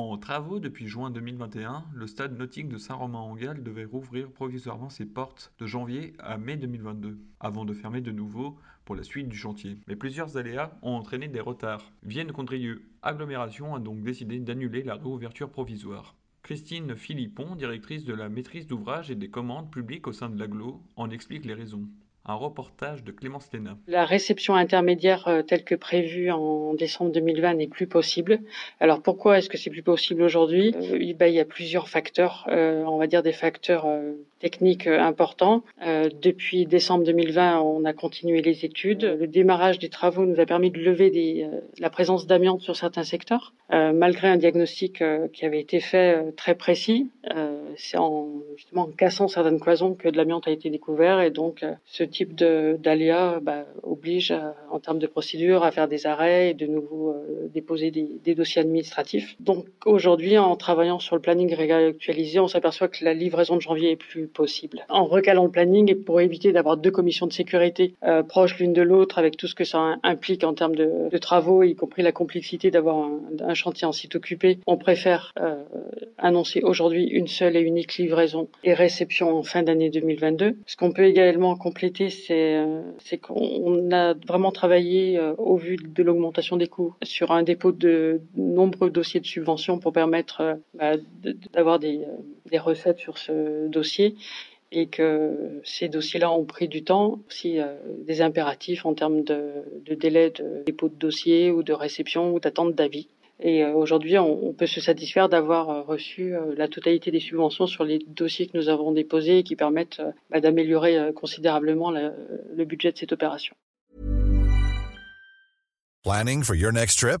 En travaux depuis juin 2021, le stade nautique de Saint-Romain-en-Galles devait rouvrir provisoirement ses portes de janvier à mai 2022, avant de fermer de nouveau pour la suite du chantier. Mais plusieurs aléas ont entraîné des retards. Vienne Condrieu Agglomération a donc décidé d'annuler la réouverture provisoire. Christine Philippon, directrice de la maîtrise d'ouvrage et des commandes publiques au sein de l'aglo, en explique les raisons un reportage de Clémence Léna. La réception intermédiaire euh, telle que prévue en décembre 2020 n'est plus possible. Alors pourquoi est-ce que c'est plus possible aujourd'hui? Euh, Il y a plusieurs facteurs, euh, on va dire des facteurs techniques importants. depuis décembre 2020, on a continué les études. Le démarrage des travaux nous a permis de lever des, la présence d'amiante sur certains secteurs, malgré un diagnostic qui avait été fait très précis. c'est en justement en cassant certaines cloisons que de l'amiante a été découvert et donc ce type d'aléa bah, oblige, en termes de procédure, à faire des arrêts et de nouveau euh, déposer des, des, dossiers administratifs. Donc aujourd'hui, en travaillant sur le planning réactualisé, on s'aperçoit que la livraison de janvier est plus possible. En recalant le planning et pour éviter d'avoir deux commissions de sécurité euh, proches l'une de l'autre, avec tout ce que ça implique en termes de, travaux, y compris la complexité d'avoir un, chantier en site occupé, on préfère euh, annoncer aujourd'hui une seule et unique livraison et réception en fin d'année 2022. Ce qu'on peut également compléter euh, c'est qu'on a vraiment travaillé euh, au vu de l'augmentation des coûts sur un dépôt de nombreux dossiers de subvention pour permettre euh, bah, d'avoir des, des recettes sur ce dossier et que ces dossiers-là ont pris du temps, aussi des impératifs en termes de, de, délai de dépôt de dossier ou de réception ou d'attente d'avis. Et euh, aujourd'hui, on, peut se satisfaire d'avoir euh, reçu euh, la totalité des subventions sur les dossiers que nous avons déposés et qui permettent bah, d'améliorer considérablement le, le budget de cette opération. Planning for your next trip?